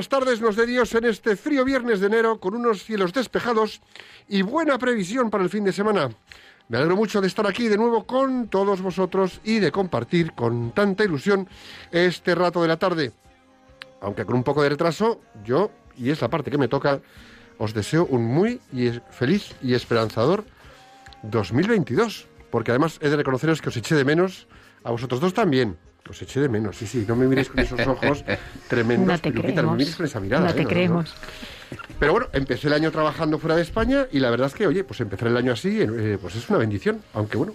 buenas tardes, nos de Dios, en este frío viernes de enero, con unos cielos despejados y buena previsión para el fin de semana. Me alegro mucho de estar aquí de nuevo con todos vosotros y de compartir con tanta ilusión este rato de la tarde. Aunque con un poco de retraso, yo, y es la parte que me toca, os deseo un muy feliz y esperanzador 2022. Porque además he de reconoceros que os eché de menos, a vosotros dos también. Os eché de menos, sí, sí, no me miréis con esos ojos tremendos. No te Piluquita, no me miréis con esa mirada. No ¿eh? te creemos. Pero bueno, empecé el año trabajando fuera de España y la verdad es que, oye, pues empezar el año así, eh, pues es una bendición. Aunque bueno,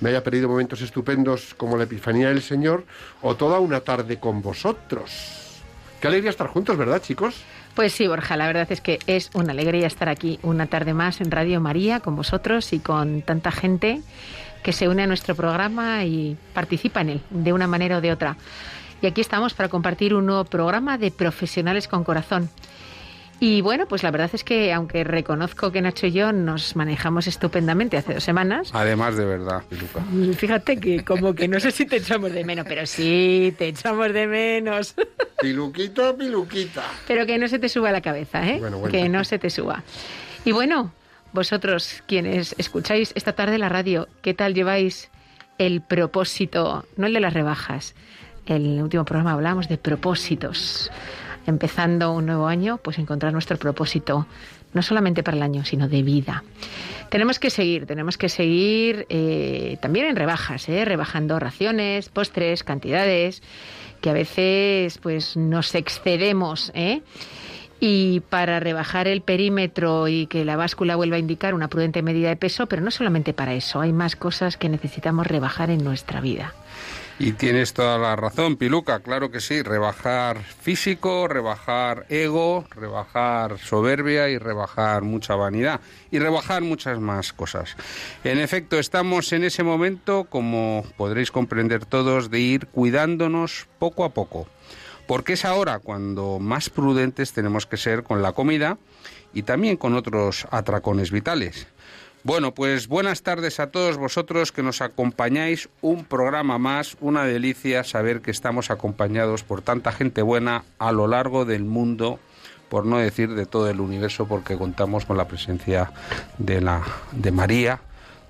me haya perdido momentos estupendos como la Epifanía del Señor o toda una tarde con vosotros. Qué alegría estar juntos, ¿verdad, chicos? Pues sí, Borja, la verdad es que es una alegría estar aquí una tarde más en Radio María con vosotros y con tanta gente que se une a nuestro programa y participa en él de una manera o de otra. Y aquí estamos para compartir un nuevo programa de profesionales con corazón. Y bueno, pues la verdad es que aunque reconozco que Nacho y yo nos manejamos estupendamente hace dos semanas, Además de verdad, Piluca. fíjate que como que no sé si te echamos de menos, pero sí, te echamos de menos. Piluquita, piluquita. Pero que no se te suba la cabeza, ¿eh? Bueno, bueno. Que no se te suba. Y bueno, vosotros quienes escucháis esta tarde la radio, ¿qué tal lleváis el propósito, no el de las rebajas? El último programa hablábamos de propósitos. Empezando un nuevo año, pues encontrar nuestro propósito, no solamente para el año, sino de vida. Tenemos que seguir, tenemos que seguir eh, también en rebajas, ¿eh? rebajando raciones, postres, cantidades, que a veces pues nos excedemos, ¿eh? Y para rebajar el perímetro y que la báscula vuelva a indicar una prudente medida de peso, pero no solamente para eso, hay más cosas que necesitamos rebajar en nuestra vida. Y tienes toda la razón, Piluca, claro que sí. Rebajar físico, rebajar ego, rebajar soberbia y rebajar mucha vanidad. Y rebajar muchas más cosas. En efecto, estamos en ese momento, como podréis comprender todos, de ir cuidándonos poco a poco. Porque es ahora cuando más prudentes tenemos que ser con la comida y también con otros atracones vitales. Bueno, pues buenas tardes a todos vosotros que nos acompañáis. Un programa más, una delicia saber que estamos acompañados por tanta gente buena a lo largo del mundo, por no decir de todo el universo, porque contamos con la presencia de, la, de María,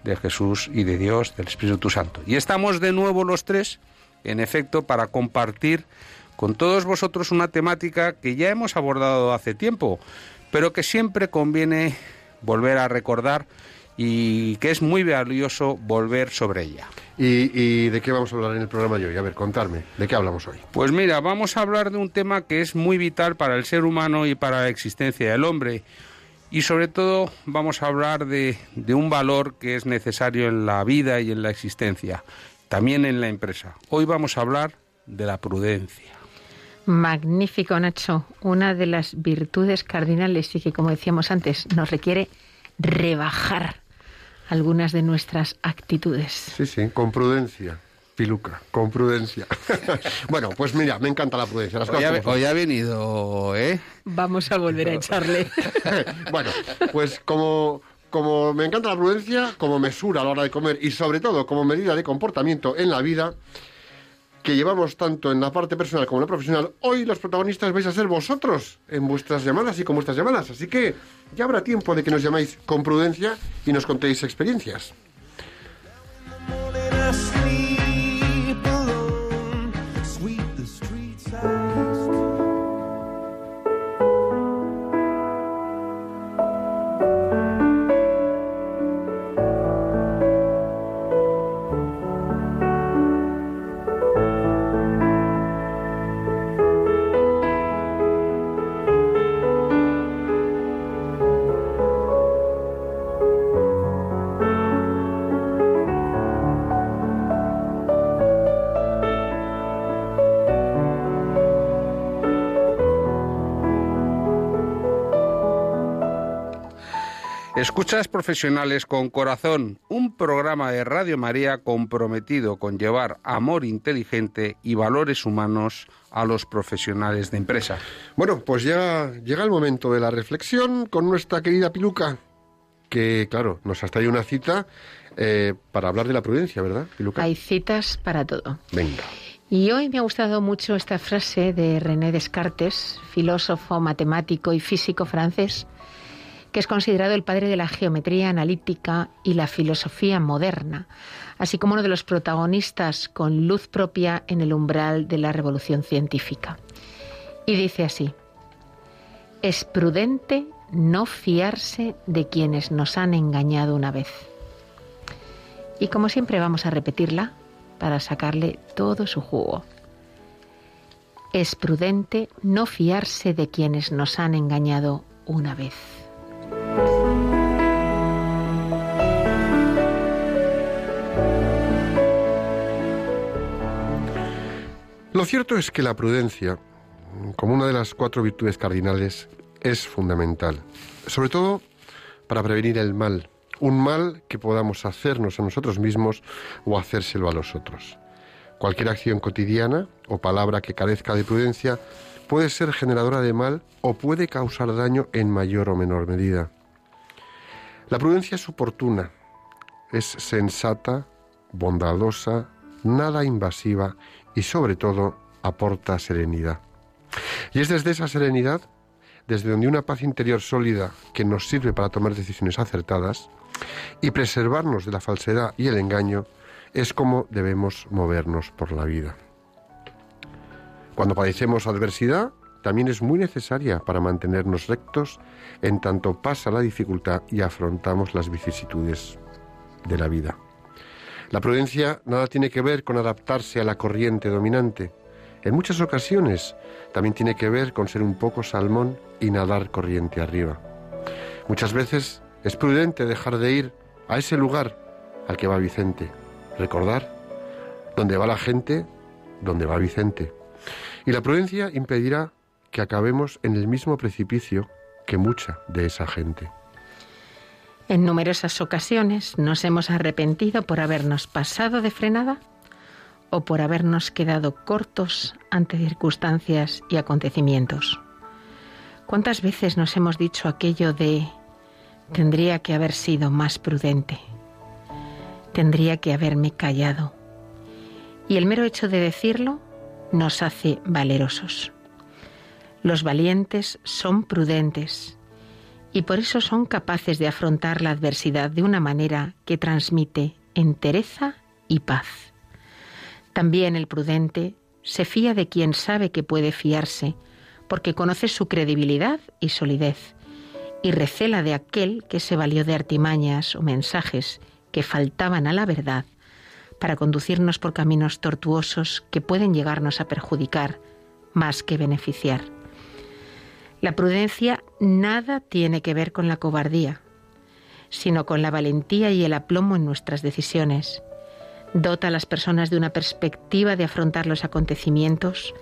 de Jesús y de Dios, del Espíritu Santo. Y estamos de nuevo los tres, en efecto, para compartir con todos vosotros una temática que ya hemos abordado hace tiempo, pero que siempre conviene volver a recordar y que es muy valioso volver sobre ella. ¿Y, y de qué vamos a hablar en el programa de hoy? A ver, contarme, ¿de qué hablamos hoy? Pues mira, vamos a hablar de un tema que es muy vital para el ser humano y para la existencia del hombre. Y sobre todo vamos a hablar de, de un valor que es necesario en la vida y en la existencia, también en la empresa. Hoy vamos a hablar de la prudencia. Magnífico, Nacho. Una de las virtudes cardinales y que, como decíamos antes, nos requiere rebajar algunas de nuestras actitudes. Sí, sí, con prudencia. Piluca, con prudencia. bueno, pues mira, me encanta la prudencia. Las Hoy ha, hoy ha venido, ¿eh? Vamos a volver a echarle. bueno, pues como, como me encanta la prudencia, como mesura a la hora de comer y sobre todo como medida de comportamiento en la vida, que llevamos tanto en la parte personal como en la profesional, hoy los protagonistas vais a ser vosotros en vuestras llamadas y con vuestras llamadas. Así que ya habrá tiempo de que nos llaméis con prudencia y nos contéis experiencias. Escuchas Profesionales con Corazón, un programa de Radio María comprometido con llevar amor inteligente y valores humanos a los profesionales de empresa. Bueno, pues ya llega el momento de la reflexión con nuestra querida Piluca, que claro, nos has traído una cita eh, para hablar de la prudencia, ¿verdad, Piluca? Hay citas para todo. Venga. Y hoy me ha gustado mucho esta frase de René Descartes, filósofo, matemático y físico francés, que es considerado el padre de la geometría analítica y la filosofía moderna, así como uno de los protagonistas con luz propia en el umbral de la revolución científica. Y dice así, es prudente no fiarse de quienes nos han engañado una vez. Y como siempre vamos a repetirla para sacarle todo su jugo. Es prudente no fiarse de quienes nos han engañado una vez. Lo cierto es que la prudencia, como una de las cuatro virtudes cardinales, es fundamental. Sobre todo para prevenir el mal. Un mal que podamos hacernos a nosotros mismos o hacérselo a los otros. Cualquier acción cotidiana o palabra que carezca de prudencia puede ser generadora de mal o puede causar daño en mayor o menor medida. La prudencia es oportuna, es sensata, bondadosa, nada invasiva y sobre todo aporta serenidad. Y es desde esa serenidad, desde donde una paz interior sólida que nos sirve para tomar decisiones acertadas y preservarnos de la falsedad y el engaño, es como debemos movernos por la vida. Cuando padecemos adversidad, también es muy necesaria para mantenernos rectos en tanto pasa la dificultad y afrontamos las vicisitudes de la vida. La prudencia nada tiene que ver con adaptarse a la corriente dominante. En muchas ocasiones también tiene que ver con ser un poco salmón y nadar corriente arriba. Muchas veces es prudente dejar de ir a ese lugar al que va Vicente. Recordar, donde va la gente, donde va Vicente. Y la prudencia impedirá que acabemos en el mismo precipicio que mucha de esa gente. En numerosas ocasiones nos hemos arrepentido por habernos pasado de frenada o por habernos quedado cortos ante circunstancias y acontecimientos. ¿Cuántas veces nos hemos dicho aquello de tendría que haber sido más prudente? Tendría que haberme callado. Y el mero hecho de decirlo nos hace valerosos. Los valientes son prudentes y por eso son capaces de afrontar la adversidad de una manera que transmite entereza y paz. También el prudente se fía de quien sabe que puede fiarse, porque conoce su credibilidad y solidez, y recela de aquel que se valió de artimañas o mensajes que faltaban a la verdad para conducirnos por caminos tortuosos que pueden llegarnos a perjudicar más que beneficiar. La prudencia nada tiene que ver con la cobardía, sino con la valentía y el aplomo en nuestras decisiones. Dota a las personas de una perspectiva de afrontar los acontecimientos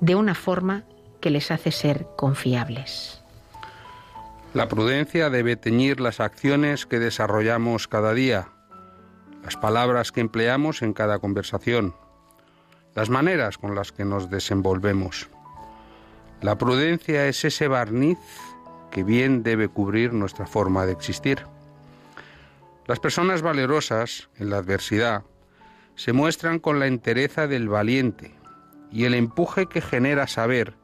de una forma que les hace ser confiables. La prudencia debe teñir las acciones que desarrollamos cada día, las palabras que empleamos en cada conversación, las maneras con las que nos desenvolvemos. La prudencia es ese barniz que bien debe cubrir nuestra forma de existir. Las personas valerosas en la adversidad se muestran con la entereza del valiente y el empuje que genera saber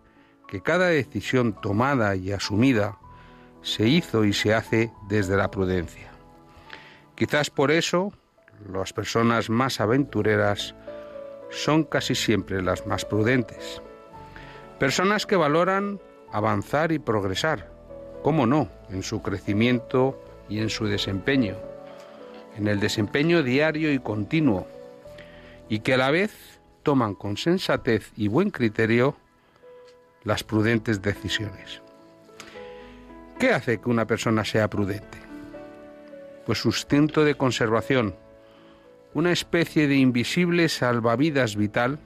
que cada decisión tomada y asumida se hizo y se hace desde la prudencia. Quizás por eso las personas más aventureras son casi siempre las más prudentes. Personas que valoran avanzar y progresar, cómo no, en su crecimiento y en su desempeño, en el desempeño diario y continuo, y que a la vez toman con sensatez y buen criterio las prudentes decisiones. ¿Qué hace que una persona sea prudente? Pues su instinto de conservación, una especie de invisible salvavidas vital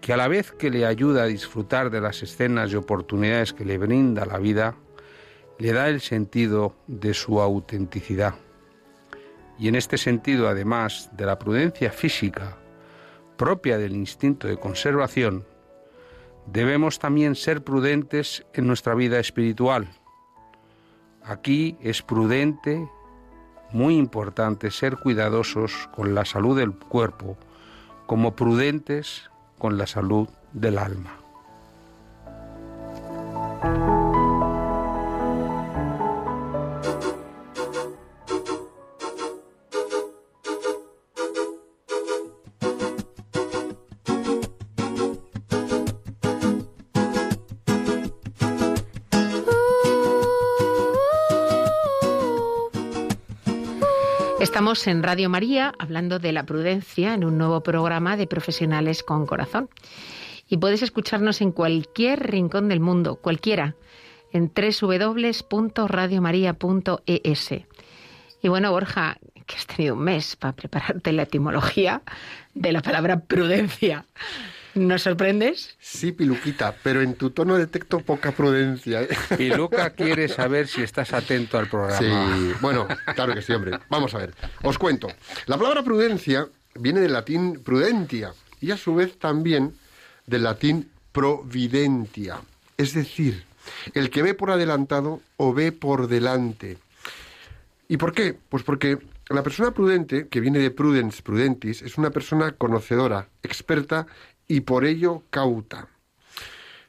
que a la vez que le ayuda a disfrutar de las escenas y oportunidades que le brinda la vida, le da el sentido de su autenticidad. Y en este sentido, además de la prudencia física propia del instinto de conservación, debemos también ser prudentes en nuestra vida espiritual. Aquí es prudente muy importante ser cuidadosos con la salud del cuerpo, como prudentes con la salud del alma. Estamos en Radio María hablando de la prudencia en un nuevo programa de profesionales con corazón. Y puedes escucharnos en cualquier rincón del mundo, cualquiera, en www.radiomaria.es. Y bueno, Borja, que has tenido un mes para prepararte la etimología de la palabra prudencia. ¿Nos sorprendes? Sí, Piluquita, pero en tu tono detecto poca prudencia. ¿eh? Piluca quiere saber si estás atento al programa. Sí, bueno, claro que sí, hombre. Vamos a ver. Os cuento. La palabra prudencia viene del latín prudentia y a su vez también del latín providentia. Es decir, el que ve por adelantado o ve por delante. ¿Y por qué? Pues porque la persona prudente, que viene de prudens, prudentis, es una persona conocedora, experta y por ello cauta.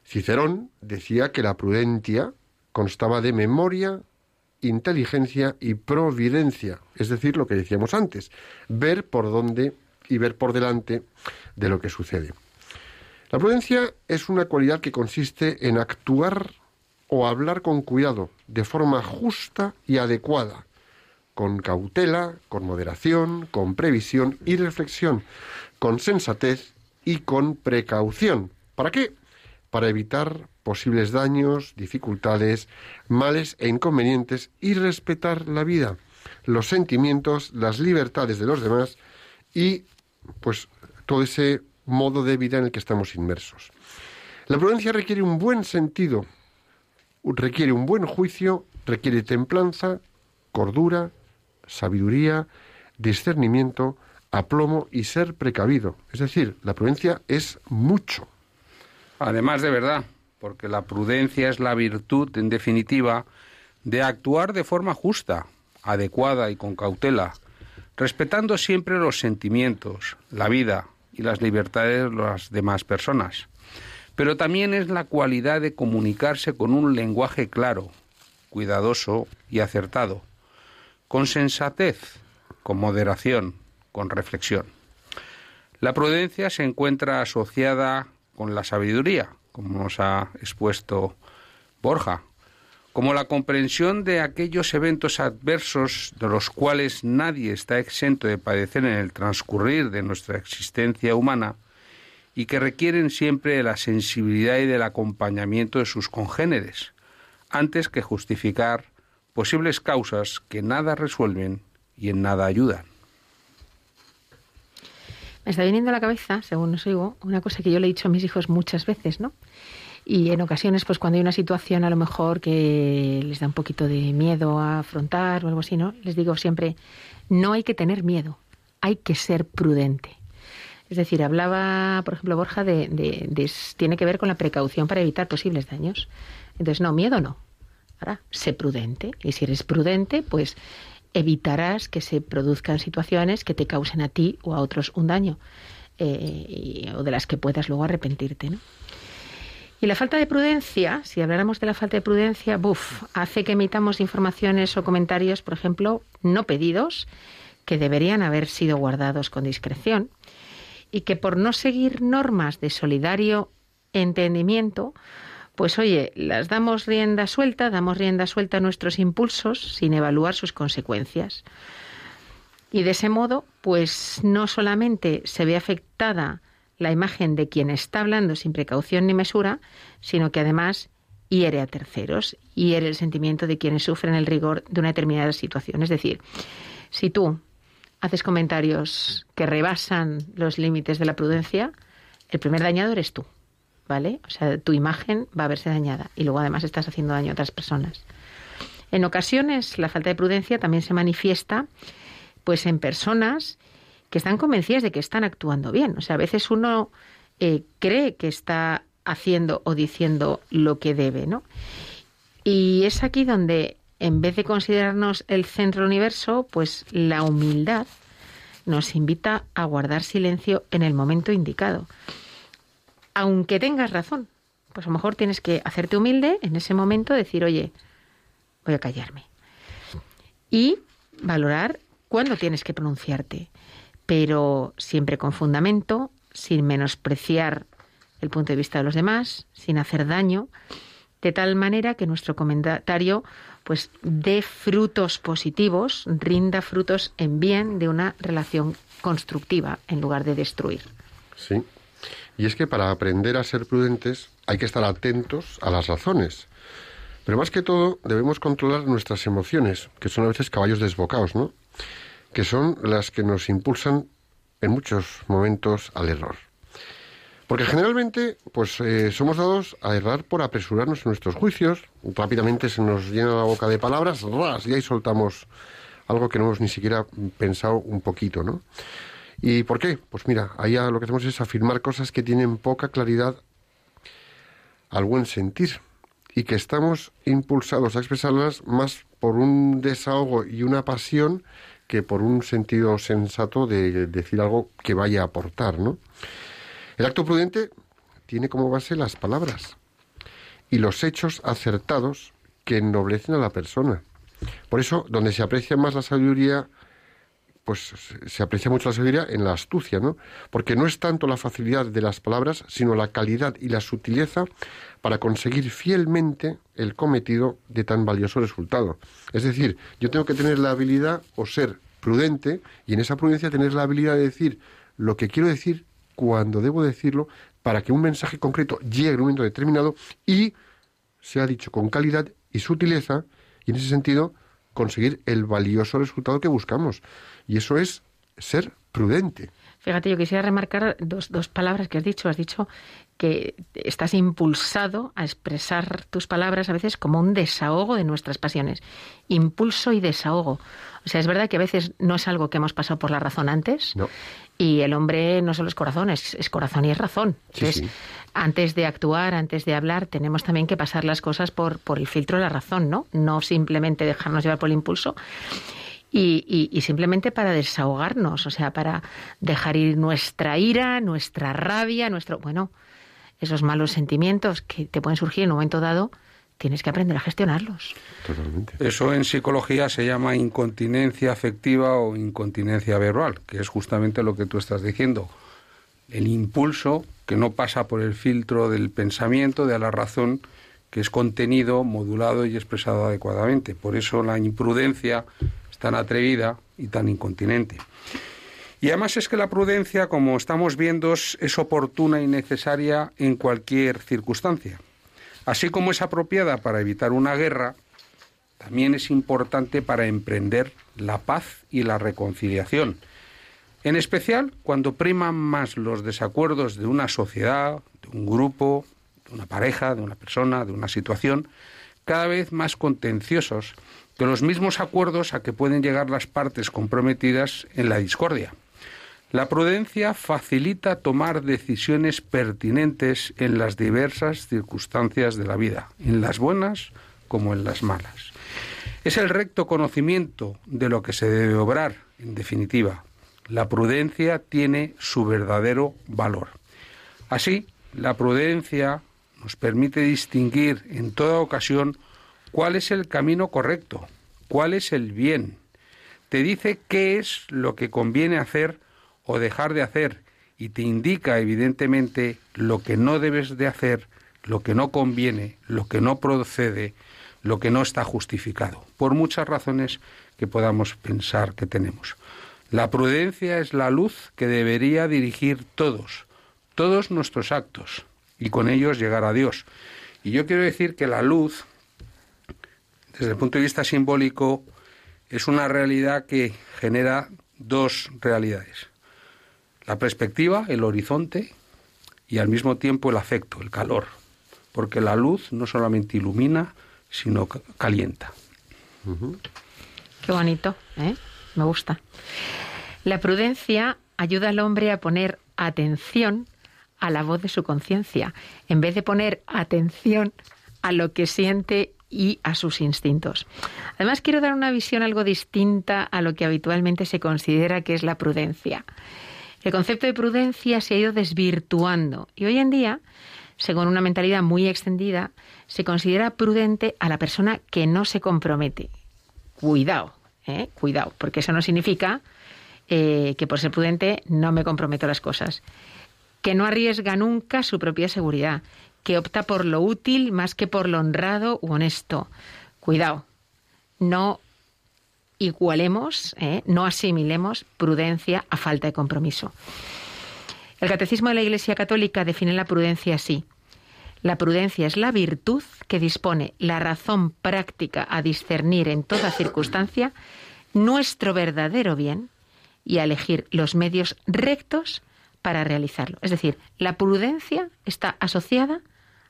Cicerón decía que la prudencia constaba de memoria, inteligencia y providencia, es decir, lo que decíamos antes, ver por dónde y ver por delante de lo que sucede. La prudencia es una cualidad que consiste en actuar o hablar con cuidado, de forma justa y adecuada, con cautela, con moderación, con previsión y reflexión, con sensatez y con precaución. ¿Para qué? Para evitar posibles daños, dificultades, males e inconvenientes y respetar la vida, los sentimientos, las libertades de los demás y pues todo ese modo de vida en el que estamos inmersos. La prudencia requiere un buen sentido, requiere un buen juicio, requiere templanza, cordura, sabiduría, discernimiento, aplomo y ser precavido. Es decir, la prudencia es mucho. Además de verdad, porque la prudencia es la virtud, en definitiva, de actuar de forma justa, adecuada y con cautela, respetando siempre los sentimientos, la vida y las libertades de las demás personas. Pero también es la cualidad de comunicarse con un lenguaje claro, cuidadoso y acertado, con sensatez, con moderación, con reflexión. La prudencia se encuentra asociada con la sabiduría, como nos ha expuesto Borja, como la comprensión de aquellos eventos adversos de los cuales nadie está exento de padecer en el transcurrir de nuestra existencia humana y que requieren siempre de la sensibilidad y del acompañamiento de sus congéneres, antes que justificar posibles causas que nada resuelven y en nada ayudan. Me está viniendo a la cabeza, según os oigo, una cosa que yo le he dicho a mis hijos muchas veces, ¿no? Y en ocasiones, pues cuando hay una situación a lo mejor que les da un poquito de miedo a afrontar o algo así, ¿no? Les digo siempre, no hay que tener miedo, hay que ser prudente. Es decir, hablaba, por ejemplo, Borja, de, de, de tiene que ver con la precaución para evitar posibles daños. Entonces, no, miedo no. Ahora, sé prudente. Y si eres prudente, pues evitarás que se produzcan situaciones que te causen a ti o a otros un daño eh, o de las que puedas luego arrepentirte. ¿no? Y la falta de prudencia, si habláramos de la falta de prudencia, buf, hace que emitamos informaciones o comentarios, por ejemplo, no pedidos, que deberían haber sido guardados con discreción, y que por no seguir normas de solidario entendimiento, pues oye, las damos rienda suelta, damos rienda suelta a nuestros impulsos sin evaluar sus consecuencias. Y de ese modo, pues no solamente se ve afectada la imagen de quien está hablando sin precaución ni mesura, sino que además hiere a terceros, hiere el sentimiento de quienes sufren el rigor de una determinada situación. Es decir, si tú haces comentarios que rebasan los límites de la prudencia, el primer dañado eres tú, ¿vale? O sea, tu imagen va a verse dañada y luego además estás haciendo daño a otras personas. En ocasiones, la falta de prudencia también se manifiesta pues en personas que están convencidas de que están actuando bien. O sea, a veces uno eh, cree que está haciendo o diciendo lo que debe, ¿no? Y es aquí donde, en vez de considerarnos el centro del universo, pues la humildad nos invita a guardar silencio en el momento indicado. Aunque tengas razón, pues a lo mejor tienes que hacerte humilde en ese momento, decir, oye, voy a callarme. Y valorar cuándo tienes que pronunciarte, pero siempre con fundamento, sin menospreciar el punto de vista de los demás, sin hacer daño, de tal manera que nuestro comentario pues dé frutos positivos, rinda frutos en bien de una relación constructiva en lugar de destruir. Sí. Y es que para aprender a ser prudentes hay que estar atentos a las razones. Pero más que todo debemos controlar nuestras emociones, que son a veces caballos desbocados, ¿no? Que son las que nos impulsan en muchos momentos al error. Porque generalmente, pues eh, somos dados a errar por apresurarnos en nuestros juicios. Rápidamente se nos llena la boca de palabras, ras, y ahí soltamos algo que no hemos ni siquiera pensado un poquito, ¿no? ¿Y por qué? Pues mira, allá lo que hacemos es afirmar cosas que tienen poca claridad al buen sentir y que estamos impulsados a expresarlas más por un desahogo y una pasión que por un sentido sensato de decir algo que vaya a aportar, ¿no? El acto prudente tiene como base las palabras y los hechos acertados que ennoblecen a la persona. Por eso, donde se aprecia más la sabiduría, pues se aprecia mucho la sabiduría en la astucia, ¿no? Porque no es tanto la facilidad de las palabras, sino la calidad y la sutileza para conseguir fielmente el cometido de tan valioso resultado. Es decir, yo tengo que tener la habilidad o ser prudente y en esa prudencia tener la habilidad de decir lo que quiero decir cuando debo decirlo para que un mensaje concreto llegue en un momento determinado y sea dicho con calidad y sutileza y en ese sentido conseguir el valioso resultado que buscamos. Y eso es ser prudente. Fíjate, yo quisiera remarcar dos, dos palabras que has dicho. Has dicho que estás impulsado a expresar tus palabras a veces como un desahogo de nuestras pasiones. Impulso y desahogo. O sea, es verdad que a veces no es algo que hemos pasado por la razón antes. No. Y el hombre no solo es corazón, es, es corazón y es razón. Sí, Entonces, sí. antes de actuar, antes de hablar, tenemos también que pasar las cosas por, por el filtro de la razón, ¿no? No simplemente dejarnos llevar por el impulso. Y, y- y simplemente para desahogarnos, o sea, para dejar ir nuestra ira, nuestra rabia, nuestro, bueno, esos malos sentimientos que te pueden surgir en un momento dado, tienes que aprender a gestionarlos. Totalmente. Eso en psicología se llama incontinencia afectiva o incontinencia verbal, que es justamente lo que tú estás diciendo. El impulso que no pasa por el filtro del pensamiento, de la razón, que es contenido, modulado y expresado adecuadamente. Por eso la imprudencia es tan atrevida y tan incontinente. Y además es que la prudencia, como estamos viendo, es oportuna y necesaria en cualquier circunstancia. Así como es apropiada para evitar una guerra, también es importante para emprender la paz y la reconciliación. En especial cuando priman más los desacuerdos de una sociedad, de un grupo, de una pareja, de una persona, de una situación, cada vez más contenciosos que los mismos acuerdos a que pueden llegar las partes comprometidas en la discordia. La prudencia facilita tomar decisiones pertinentes en las diversas circunstancias de la vida, en las buenas como en las malas. Es el recto conocimiento de lo que se debe obrar, en definitiva. La prudencia tiene su verdadero valor. Así, la prudencia nos permite distinguir en toda ocasión cuál es el camino correcto, cuál es el bien. Te dice qué es lo que conviene hacer o dejar de hacer y te indica evidentemente lo que no debes de hacer, lo que no conviene, lo que no procede, lo que no está justificado, por muchas razones que podamos pensar que tenemos. La prudencia es la luz que debería dirigir todos, todos nuestros actos, y con ellos llegar a Dios. Y yo quiero decir que la luz, desde el punto de vista simbólico, es una realidad que genera dos realidades. La perspectiva, el horizonte, y al mismo tiempo el afecto, el calor. Porque la luz no solamente ilumina, sino calienta. Qué bonito, ¿eh? Me gusta. La prudencia ayuda al hombre a poner atención a la voz de su conciencia, en vez de poner atención a lo que siente y a sus instintos. Además, quiero dar una visión algo distinta a lo que habitualmente se considera que es la prudencia. El concepto de prudencia se ha ido desvirtuando y hoy en día, según una mentalidad muy extendida, se considera prudente a la persona que no se compromete. Cuidado, ¿eh? cuidado, porque eso no significa eh, que por ser prudente no me comprometo las cosas. Que no arriesga nunca su propia seguridad, que opta por lo útil más que por lo honrado u honesto. Cuidado, no igualemos, ¿eh? no asimilemos prudencia a falta de compromiso. El Catecismo de la Iglesia Católica define la prudencia así. La prudencia es la virtud que dispone la razón práctica a discernir en toda circunstancia nuestro verdadero bien y a elegir los medios rectos para realizarlo. Es decir, la prudencia está asociada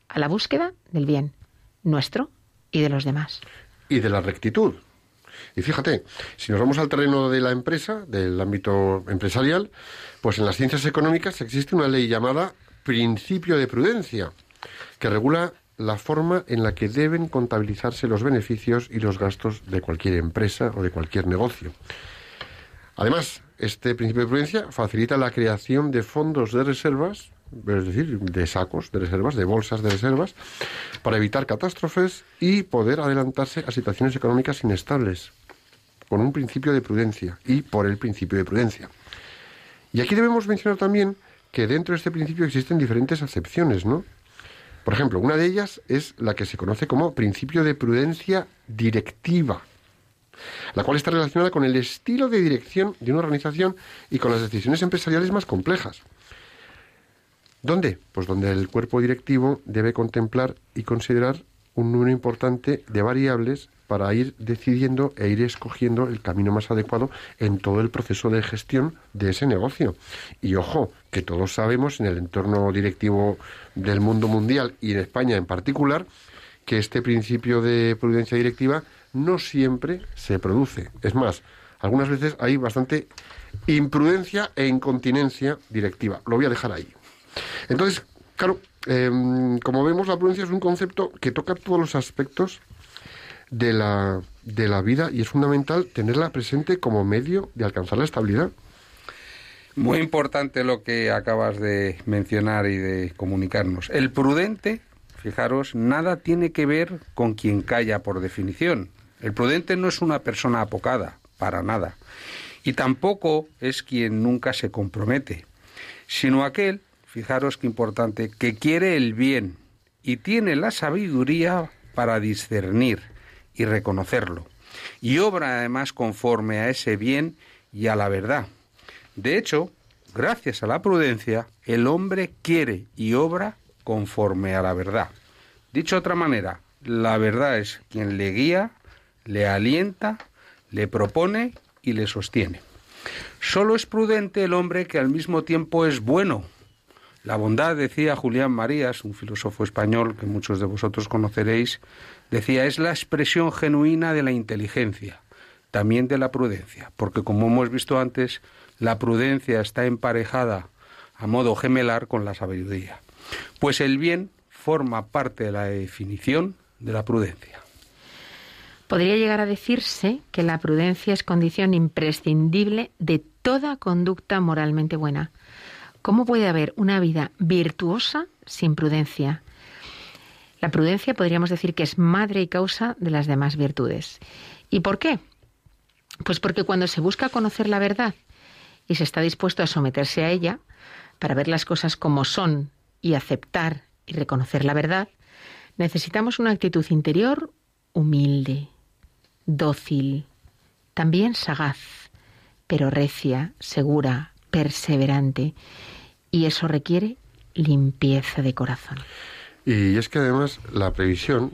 a la búsqueda del bien nuestro y de los demás. Y de la rectitud. Y fíjate, si nos vamos al terreno de la empresa, del ámbito empresarial, pues en las ciencias económicas existe una ley llamada principio de prudencia, que regula la forma en la que deben contabilizarse los beneficios y los gastos de cualquier empresa o de cualquier negocio. Además, este principio de prudencia facilita la creación de fondos de reservas, es decir, de sacos de reservas, de bolsas de reservas, para evitar catástrofes y poder adelantarse a situaciones económicas inestables, con un principio de prudencia y por el principio de prudencia. Y aquí debemos mencionar también que dentro de este principio existen diferentes acepciones, ¿no? Por ejemplo, una de ellas es la que se conoce como principio de prudencia directiva, la cual está relacionada con el estilo de dirección de una organización y con las decisiones empresariales más complejas. ¿Dónde? Pues donde el cuerpo directivo debe contemplar y considerar un número importante de variables para ir decidiendo e ir escogiendo el camino más adecuado en todo el proceso de gestión de ese negocio. Y ojo, que todos sabemos en el entorno directivo del mundo mundial y en España en particular, que este principio de prudencia directiva no siempre se produce. Es más, algunas veces hay bastante imprudencia e incontinencia directiva. Lo voy a dejar ahí. Entonces, claro, em, como vemos, la prudencia es un concepto que toca todos los aspectos de la, de la vida y es fundamental tenerla presente como medio de alcanzar la estabilidad. Muy importante lo que acabas de mencionar y de comunicarnos. El prudente, fijaros, nada tiene que ver con quien calla por definición. El prudente no es una persona apocada, para nada. Y tampoco es quien nunca se compromete, sino aquel, fijaros qué importante, que quiere el bien y tiene la sabiduría para discernir y reconocerlo. Y obra además conforme a ese bien y a la verdad. De hecho, gracias a la prudencia, el hombre quiere y obra conforme a la verdad. Dicho de otra manera, la verdad es quien le guía, le alienta, le propone y le sostiene. Solo es prudente el hombre que al mismo tiempo es bueno. La bondad, decía Julián Marías, un filósofo español que muchos de vosotros conoceréis, Decía, es la expresión genuina de la inteligencia, también de la prudencia, porque como hemos visto antes, la prudencia está emparejada a modo gemelar con la sabiduría. Pues el bien forma parte de la definición de la prudencia. Podría llegar a decirse que la prudencia es condición imprescindible de toda conducta moralmente buena. ¿Cómo puede haber una vida virtuosa sin prudencia? La prudencia podríamos decir que es madre y causa de las demás virtudes. ¿Y por qué? Pues porque cuando se busca conocer la verdad y se está dispuesto a someterse a ella, para ver las cosas como son y aceptar y reconocer la verdad, necesitamos una actitud interior humilde, dócil, también sagaz, pero recia, segura, perseverante. Y eso requiere limpieza de corazón. Y es que además la previsión,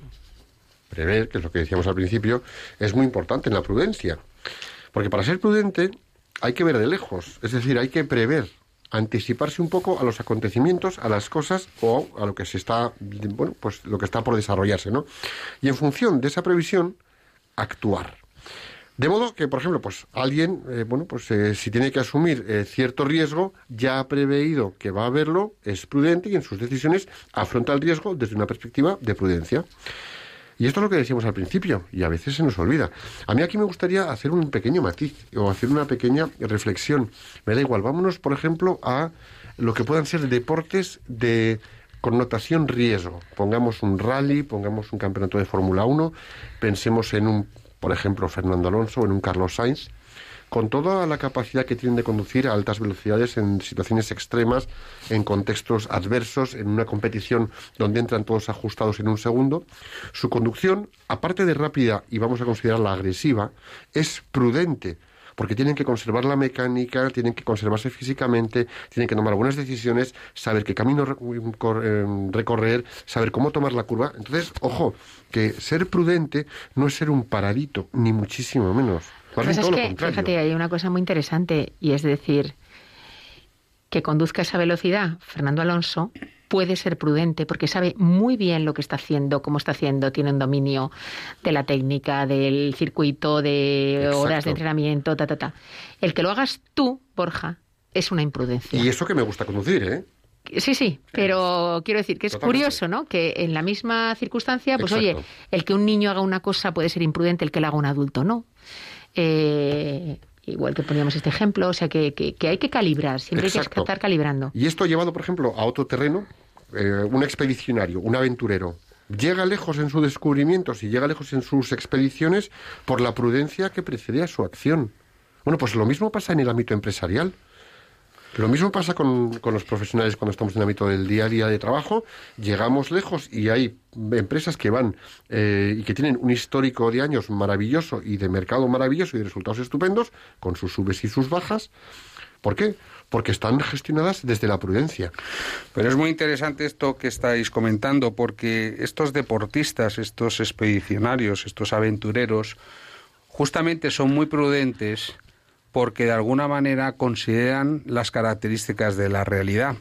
prever, que es lo que decíamos al principio, es muy importante en la prudencia. Porque para ser prudente hay que ver de lejos, es decir, hay que prever, anticiparse un poco a los acontecimientos, a las cosas o a lo que se está, bueno, pues lo que está por desarrollarse, ¿no? Y en función de esa previsión, actuar. De modo que, por ejemplo, pues alguien, eh, bueno, pues eh, si tiene que asumir eh, cierto riesgo, ya ha preveído que va a haberlo, es prudente y en sus decisiones afronta el riesgo desde una perspectiva de prudencia. Y esto es lo que decíamos al principio, y a veces se nos olvida. A mí aquí me gustaría hacer un pequeño matiz o hacer una pequeña reflexión. Me da igual, vámonos, por ejemplo, a lo que puedan ser deportes de connotación riesgo. Pongamos un rally, pongamos un campeonato de Fórmula 1, pensemos en un, por ejemplo, Fernando Alonso o en un Carlos Sainz, con toda la capacidad que tienen de conducir a altas velocidades en situaciones extremas, en contextos adversos, en una competición donde entran todos ajustados en un segundo, su conducción, aparte de rápida y vamos a considerarla agresiva, es prudente porque tienen que conservar la mecánica, tienen que conservarse físicamente, tienen que tomar buenas decisiones, saber qué camino cor- eh, recorrer, saber cómo tomar la curva. Entonces, ojo, que ser prudente no es ser un paradito, ni muchísimo menos. Más Pues es todo lo que, contrario. fíjate, hay una cosa muy interesante y es decir, que conduzca a esa velocidad Fernando Alonso puede ser prudente porque sabe muy bien lo que está haciendo, cómo está haciendo, tiene un dominio de la técnica, del circuito, de Exacto. horas de entrenamiento, ta, ta, ta. El que lo hagas tú, Borja, es una imprudencia. Y eso que me gusta conducir, ¿eh? Sí, sí, pero quiero decir que es Totalmente. curioso, ¿no? Que en la misma circunstancia, pues Exacto. oye, el que un niño haga una cosa puede ser imprudente, el que la haga un adulto no. Eh, igual que poníamos este ejemplo, o sea que, que- que hay que calibrar, siempre hay que estar calibrando. Y esto llevado, por ejemplo, a otro terreno, eh, un expedicionario, un aventurero, llega lejos en sus descubrimientos y llega lejos en sus expediciones por la prudencia que precede a su acción. Bueno, pues lo mismo pasa en el ámbito empresarial. Lo mismo pasa con, con los profesionales cuando estamos en el ámbito del día a día de trabajo. Llegamos lejos y hay empresas que van eh, y que tienen un histórico de años maravilloso y de mercado maravilloso y de resultados estupendos, con sus subes y sus bajas. ¿Por qué? Porque están gestionadas desde la prudencia. Pero es muy interesante esto que estáis comentando, porque estos deportistas, estos expedicionarios, estos aventureros, justamente son muy prudentes porque de alguna manera consideran las características de la realidad.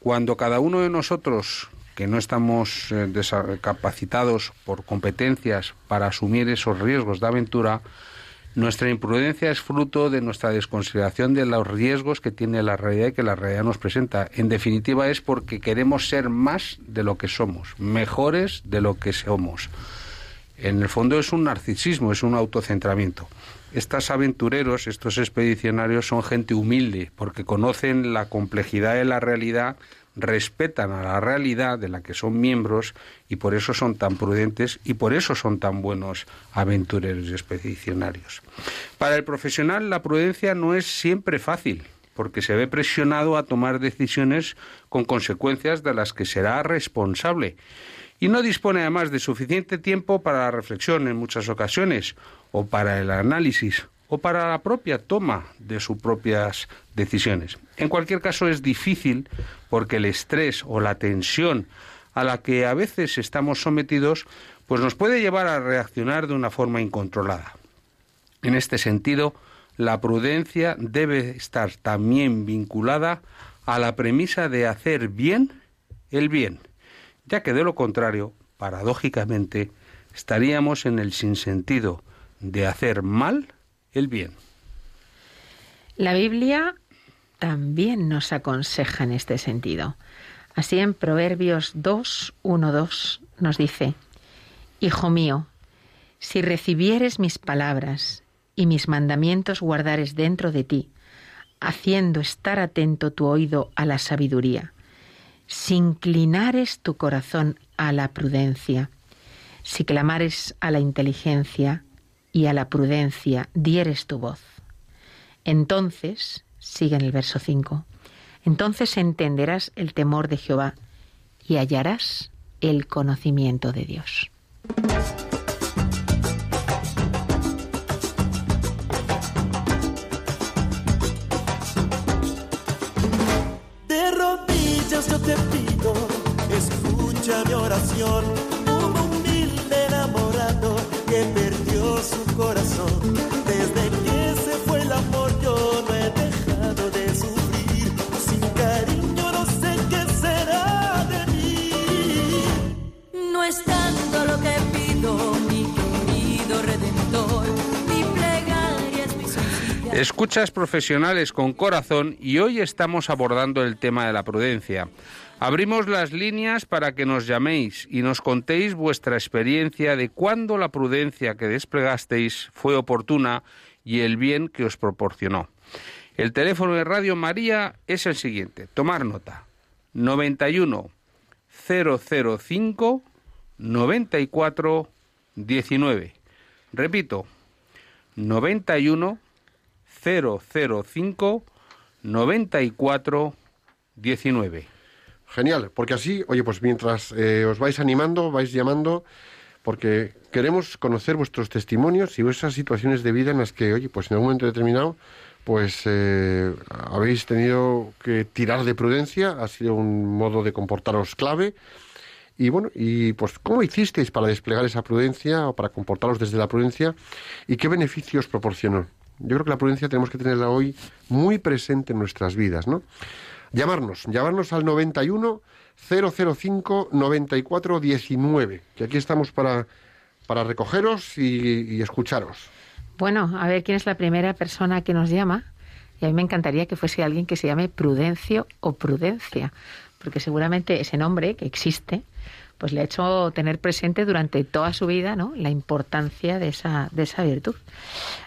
Cuando cada uno de nosotros, que no estamos eh, capacitados por competencias para asumir esos riesgos de aventura, nuestra imprudencia es fruto de nuestra desconsideración de los riesgos que tiene la realidad y que la realidad nos presenta. En definitiva es porque queremos ser más de lo que somos, mejores de lo que somos. En el fondo es un narcisismo, es un autocentramiento. Estos aventureros, estos expedicionarios son gente humilde porque conocen la complejidad de la realidad, respetan a la realidad de la que son miembros y por eso son tan prudentes y por eso son tan buenos aventureros y expedicionarios. Para el profesional la prudencia no es siempre fácil porque se ve presionado a tomar decisiones con consecuencias de las que será responsable y no dispone además de suficiente tiempo para la reflexión en muchas ocasiones, o para el análisis, o para la propia toma de sus propias decisiones. En cualquier caso es difícil porque el estrés o la tensión a la que a veces estamos sometidos pues nos puede llevar a reaccionar de una forma incontrolada. En este sentido, la prudencia debe estar también vinculada a la premisa de hacer bien el bien, ya que de lo contrario, paradójicamente, estaríamos en el sinsentido de hacer mal el bien. La Biblia también nos aconseja en este sentido. Así en Proverbios 2, 1, 2 nos dice, Hijo mío, Si recibieres mis palabras y mis mandamientos guardares dentro de ti, haciendo estar atento tu oído a la sabiduría, si inclinares tu corazón a la prudencia, si clamares a la inteligencia y a la prudencia dieres tu voz. Entonces, sigue en el verso 5, entonces entenderás el temor de Jehová y hallarás el conocimiento de Dios. Profesionales con corazón y hoy estamos abordando el tema de la prudencia. Abrimos las líneas para que nos llaméis y nos contéis vuestra experiencia de cuándo la prudencia que desplegasteis fue oportuna y el bien que os proporcionó. El teléfono de Radio María es el siguiente. Tomar nota. 91 005 94 19. Repito. 91 005 94 19. Genial, porque así, oye, pues mientras eh, os vais animando, vais llamando, porque queremos conocer vuestros testimonios y vuestras situaciones de vida en las que, oye, pues en algún momento determinado, pues eh, habéis tenido que tirar de prudencia, ha sido un modo de comportaros clave. Y bueno, y pues ¿cómo hicisteis para desplegar esa prudencia o para comportaros desde la prudencia y qué beneficios proporcionó? Yo creo que la prudencia tenemos que tenerla hoy muy presente en nuestras vidas, ¿no? Llamarnos, llamarnos al 91 005 94 19, que aquí estamos para, para recogeros y, y escucharos. Bueno, a ver quién es la primera persona que nos llama. Y a mí me encantaría que fuese alguien que se llame Prudencio o Prudencia, porque seguramente ese nombre que existe, pues le ha hecho tener presente durante toda su vida, ¿no? La importancia de esa de esa virtud.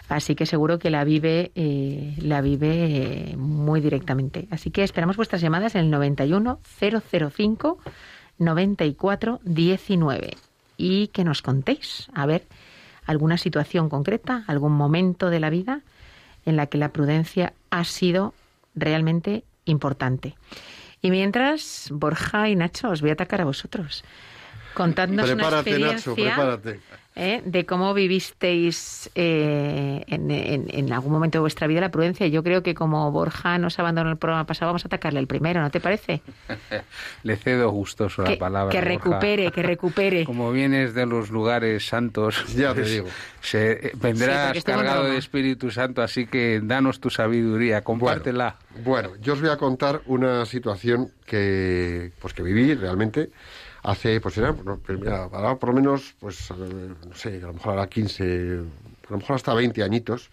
Así que seguro que la vive eh, la vive eh, muy directamente. Así que esperamos vuestras llamadas en el 91 005 94 19 y que nos contéis, a ver alguna situación concreta, algún momento de la vida en la que la prudencia ha sido realmente importante. Y mientras, Borja y Nacho, os voy a atacar a vosotros. Contadnos Prepárate, una Nacho, experiencia prepárate. ¿Eh? de cómo vivisteis eh, en, en- en algún momento de vuestra vida la prudencia. Yo creo que como Borja nos abandonó el programa pasado, vamos a atacarle el primero, ¿no te parece? Le cedo gustoso la Que, palabra. que Borja. recupere, que recupere. Como vienes de los lugares santos, Ya te digo. se- eh, Sí, vendrás con cargado de Espíritu Santo, así que danos tu sabiduría, compártela. Bueno, yo os voy a contar una situación que, pues que viví realmente hace, pues era, mira, ahora por lo menos, pues, no sé, a lo mejor ahora 15, a lo mejor hasta 20 añitos,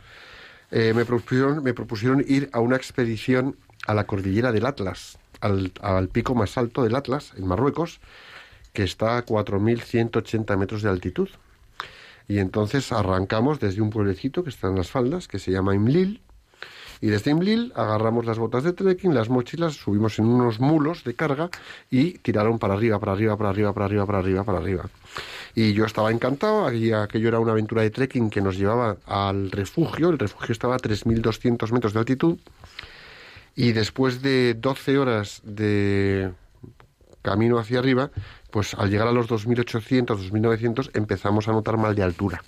eh, me, propusieron, me propusieron ir a una expedición a la cordillera del Atlas, al, al pico más alto del Atlas, en Marruecos, que está a 4.180 metros de altitud. Y entonces arrancamos desde un pueblecito que está en las faldas, que se llama Imlil, y desde Imlil agarramos las botas de trekking, las mochilas, subimos en unos mulos de carga y tiraron para arriba, para arriba, para arriba, para arriba, para arriba, para arriba. Y yo estaba encantado, aquello era una aventura de trekking que nos llevaba al refugio, el refugio estaba a 3.200 metros de altitud y después de 12 horas de camino hacia arriba, pues al llegar a los 2.800, 2.900 empezamos a notar mal de altura.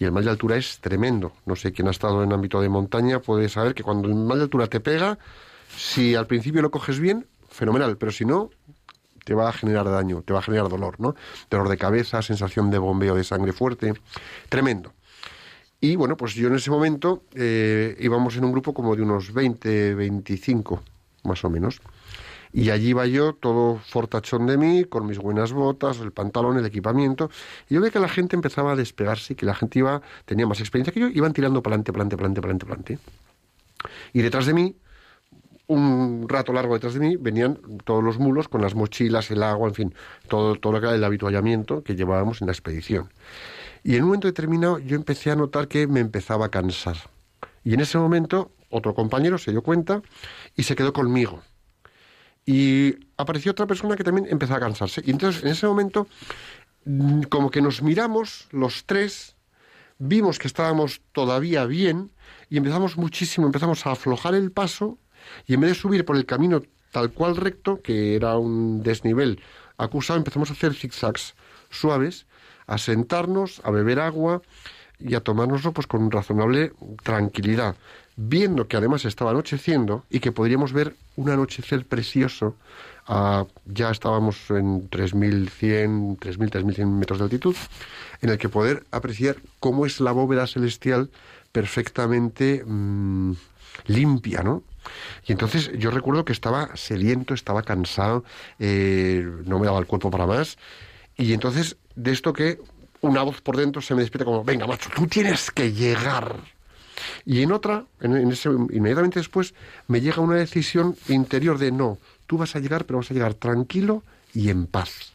Y el mal de altura es tremendo. No sé quién ha estado en ámbito de montaña puede saber que cuando el mal de altura te pega, si al principio lo coges bien, fenomenal, pero si no, te va a generar daño, te va a generar dolor, ¿no? Dolor de cabeza, sensación de bombeo de sangre fuerte, tremendo. Y bueno, pues yo en ese momento eh, íbamos en un grupo como de unos 20, 25, más o menos. Y allí iba yo, todo fortachón de mí, con mis buenas botas, el pantalón, el equipamiento. Y yo veía que la gente empezaba a despegarse, que la gente iba, tenía más experiencia que yo, iban tirando para adelante, para adelante, para adelante. Y detrás de mí, un rato largo detrás de mí, venían todos los mulos con las mochilas, el agua, en fin, todo, todo lo que era el habituallamiento que llevábamos en la expedición. Y en un momento determinado yo empecé a notar que me empezaba a cansar. Y en ese momento otro compañero se dio cuenta y se quedó conmigo. Y apareció otra persona que también empezó a cansarse. Y entonces en ese momento mm, como que nos miramos los tres, vimos que estábamos todavía bien y empezamos muchísimo, empezamos a aflojar el paso y en vez de subir por el camino tal cual recto, que era un desnivel acusado, empezamos a hacer zigzags suaves, a sentarnos, a beber agua y a tomárnoslo pues con razonable tranquilidad, viendo que además estaba anocheciendo y que podríamos ver un anochecer precioso. ya estábamos en 3.100, 3.000, 3.100 metros de altitud, en el que poder apreciar cómo es la bóveda celestial perfectamente mm, limpia, ¿no? Y entonces yo recuerdo que estaba sediento, estaba cansado, eh, no me daba el cuerpo para más. Y entonces, de esto que una voz por dentro se me despierta como, venga, macho, tú tienes que llegar. Y en otra, en, en ese, inmediatamente después, me llega una decisión interior de, no, tú vas a llegar, pero vas a llegar tranquilo y en paz.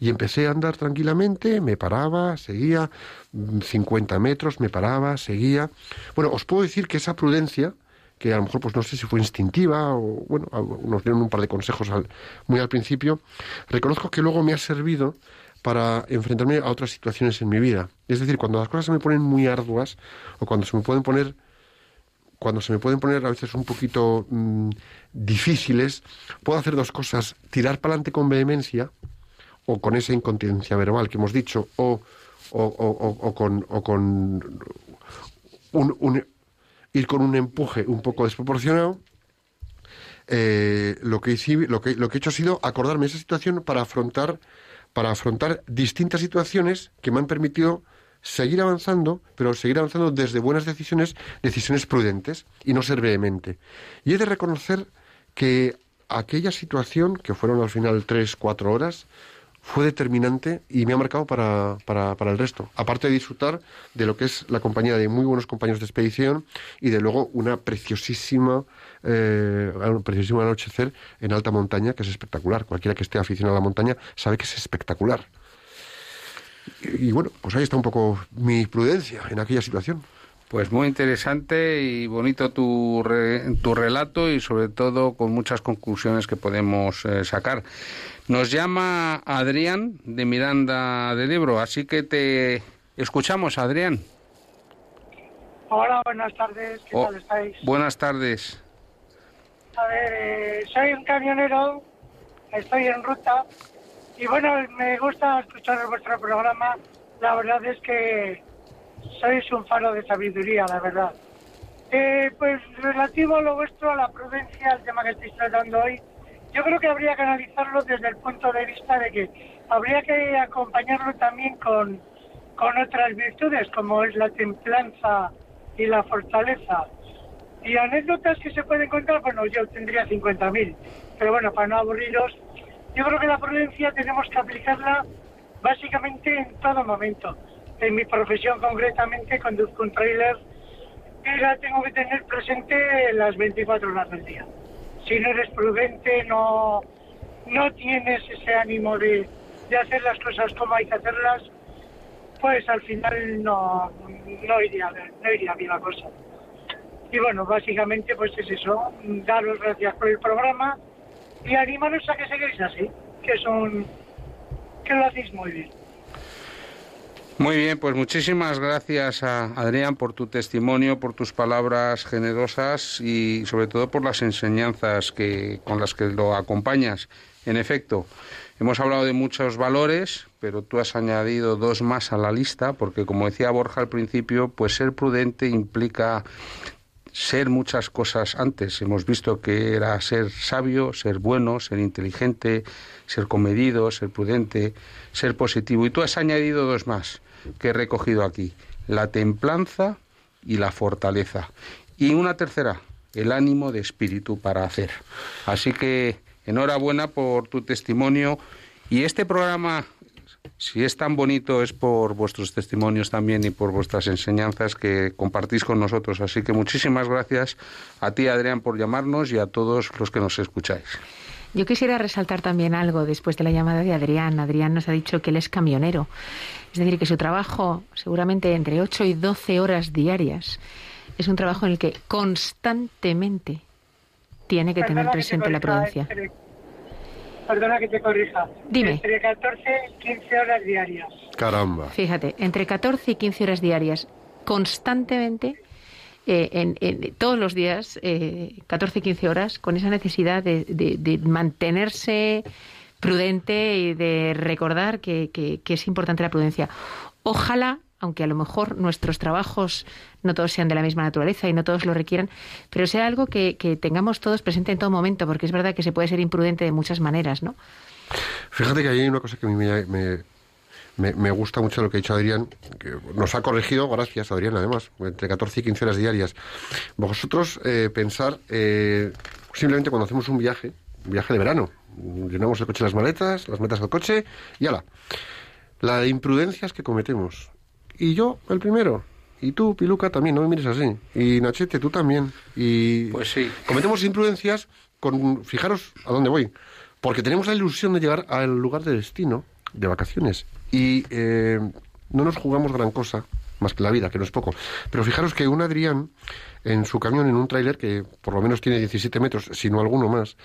Y empecé a andar tranquilamente, me paraba, seguía, mm, 50 metros, me paraba, seguía. Bueno, os puedo decir que esa prudencia, que a lo mejor pues no sé si fue instintiva o bueno, nos dieron un par de consejos al- muy al principio, reconozco que luego me ha servido para enfrentarme a otras situaciones en mi vida. Es decir, cuando las cosas se me ponen muy arduas o cuando se me pueden poner cuando se me pueden poner a veces un poquito mm, difíciles, puedo hacer dos cosas, tirar para adelante con vehemencia o con esa incontinencia verbal que hemos dicho, o, o, o- o- con, con un, ir con un empuje un poco desproporcionado, eh, lo, que lo, que, lo que he hecho ha sido acordarme de esa situación para afrontar, para afrontar distintas situaciones que me han permitido seguir avanzando, pero seguir avanzando desde buenas decisiones, decisiones prudentes y no ser vehemente. Y he de reconocer que aquella situación, que fueron al final tres, cuatro horas, fue determinante y me ha marcado para, para, para el resto. Aparte de disfrutar de lo que es la compañía de muy buenos compañeros de expedición y de luego una preciosísima, eh, un preciosísimo anochecer en alta montaña que es espectacular. Cualquiera que esté aficionado a la montaña sabe que es espectacular. Y, y bueno, pues ahí está un poco mi prudencia en aquella situación. Pues muy interesante y bonito tu, re- tu relato y sobre todo con muchas conclusiones que podemos eh, sacar. Nos llama Adrián de Miranda del Ebro, así que te escuchamos, Adrián. Hola, buenas tardes, ¿qué Oh, tal estáis? buenas tardes. A ver, eh, soy un camionero, estoy en ruta y bueno, me gusta escuchar vuestro programa. La verdad es que sois un faro de sabiduría, la verdad. Eh, pues relativo a lo vuestro, a la prudencia, al tema que estáis tratando hoy, yo creo que habría que analizarlo desde el punto de vista de que habría que acompañarlo también con, con otras virtudes, como es la templanza y la fortaleza. Y anécdotas que se pueden contar, bueno, yo tendría 50.000, pero bueno, para no aburriros, yo creo que la prudencia tenemos que aplicarla básicamente en todo momento. En mi profesión concretamente conduzco un trailer y la tengo que tener presente las 24 horas del día. Si no eres prudente, no, no tienes ese ánimo de, de hacer las cosas como hay que hacerlas, pues al final no, no, iría, no iría bien la cosa. Y bueno, básicamente pues es eso, daros gracias por el programa y animaros a que sigáis así, que son que lo hacéis muy bien. Muy bien, pues muchísimas gracias a Adrián por tu testimonio, por tus palabras generosas y sobre todo por las enseñanzas que con las que lo acompañas. En efecto, hemos hablado de muchos valores, pero tú has añadido dos más a la lista, porque como decía Borja al principio, pues ser prudente implica ser muchas cosas antes. Hemos visto que era ser sabio, ser bueno, ser inteligente, ser comedido, ser prudente, ser positivo. Y tú has añadido dos más que he recogido aquí. La templanza y la fortaleza. Y una tercera, el ánimo de espíritu para hacer. Así que enhorabuena por tu testimonio. Y este programa si es tan bonito es por vuestros testimonios también y por vuestras enseñanzas que compartís con nosotros. Así que muchísimas gracias a ti, Adrián, por llamarnos y a todos los que nos escucháis. Yo quisiera resaltar también algo después de la llamada de Adrián. Adrián nos ha dicho que él es camionero. Es decir, que su trabajo, seguramente entre 8 y 12 horas diarias, es un trabajo en el que constantemente tiene que tener Perdona presente la corrija, prudencia. entre- Perdona que te corrija. Dime. Entre 14 y 15 horas diarias. Caramba. Fíjate, entre 14 y 15 horas diarias, constantemente, eh, en, todos los días, eh, 14 y 15 horas, con esa necesidad de, de- de mantenerse prudente y de recordar que, que- que es importante la prudencia. Ojalá, aunque a lo mejor nuestros trabajos no todos sean de la misma naturaleza y no todos lo requieran, pero sea algo que, que tengamos todos presente en todo momento, porque es verdad que se puede ser imprudente de muchas maneras, ¿no? Fíjate que hay una cosa que a mí me, me- me- me gusta mucho lo que ha dicho Adrián, que nos ha corregido, gracias Adrián, además, entre 14 y 15 horas diarias. Vosotros eh, pensar, eh, simplemente cuando hacemos un viaje, un viaje de verano, llenamos el coche las maletas, las maletas del coche y ala. La de imprudencias que cometemos. Y yo, el primero. Y tú, Piluca, también, no me mires así. Y Nachete, tú también. Y Pues sí. cometemos imprudencias con, fijaros a dónde voy, porque tenemos la ilusión de llegar al lugar de destino, de vacaciones, y eh, no nos jugamos gran cosa, más que la vida, que no es poco. Pero fijaros que un Adrián, en su camión, en un tráiler, que por lo menos tiene 17 metros, si no alguno más,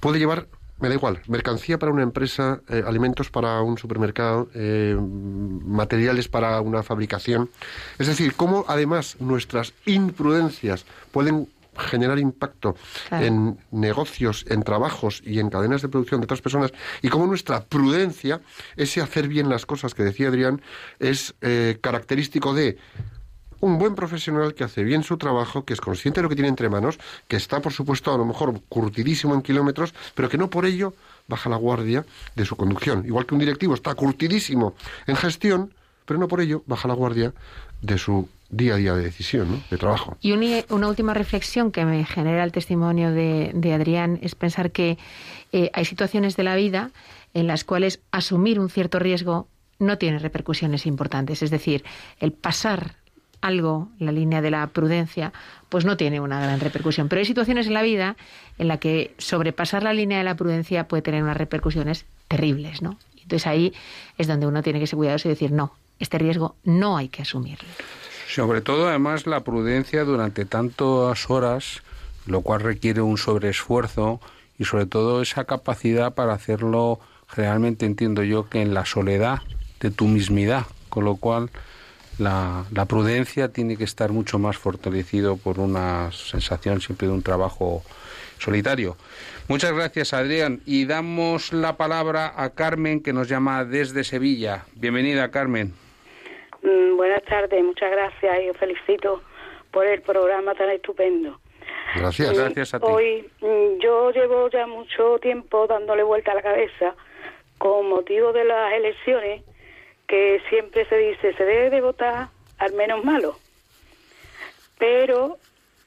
puede llevar, me da igual, mercancía para una empresa, eh, alimentos para un supermercado, eh, materiales para una fabricación. Es decir, cómo además nuestras imprudencias pueden generar impacto Claro. en negocios, en trabajos y en cadenas de producción de otras personas, y cómo nuestra prudencia, ese hacer bien las cosas que decía Adrián, es eh, característico de un buen profesional que hace bien su trabajo, que es consciente de lo que tiene entre manos, que está, por supuesto, a lo mejor curtidísimo en kilómetros, pero que no por ello baja la guardia de su conducción. Igual que un directivo está curtidísimo en gestión, pero no por ello baja la guardia de su día a día de decisión, ¿no? de trabajo. Y una última reflexión que me genera el testimonio de, de Adrián es pensar que eh, hay situaciones de la vida en las cuales asumir un cierto riesgo no tiene repercusiones importantes. Es decir, el pasar algo, la línea de la prudencia, pues no tiene una gran repercusión. Pero hay situaciones en la vida en la que sobrepasar la línea de la prudencia puede tener unas repercusiones terribles, ¿no? Entonces ahí es donde uno tiene que ser cuidadoso y decir, no, este riesgo no hay que asumirlo. Sobre todo, además, la prudencia durante tantas horas, lo cual requiere un sobreesfuerzo y sobre todo esa capacidad para hacerlo, generalmente entiendo yo, que en la soledad de tu mismidad, con lo cual la, la prudencia tiene que estar mucho más fortalecido por una sensación siempre de un trabajo solitario. Muchas gracias, Adrián. Y damos la palabra a Carmen, que nos llama desde Sevilla. Bienvenida, Carmen. Mm, buenas tardes, muchas gracias y os felicito por el programa tan estupendo. Gracias. Gracias a ti. Hoy mm, yo llevo ya mucho tiempo dándole vuelta a la cabeza con motivo de las elecciones que siempre se dice se debe de votar al menos malo. Pero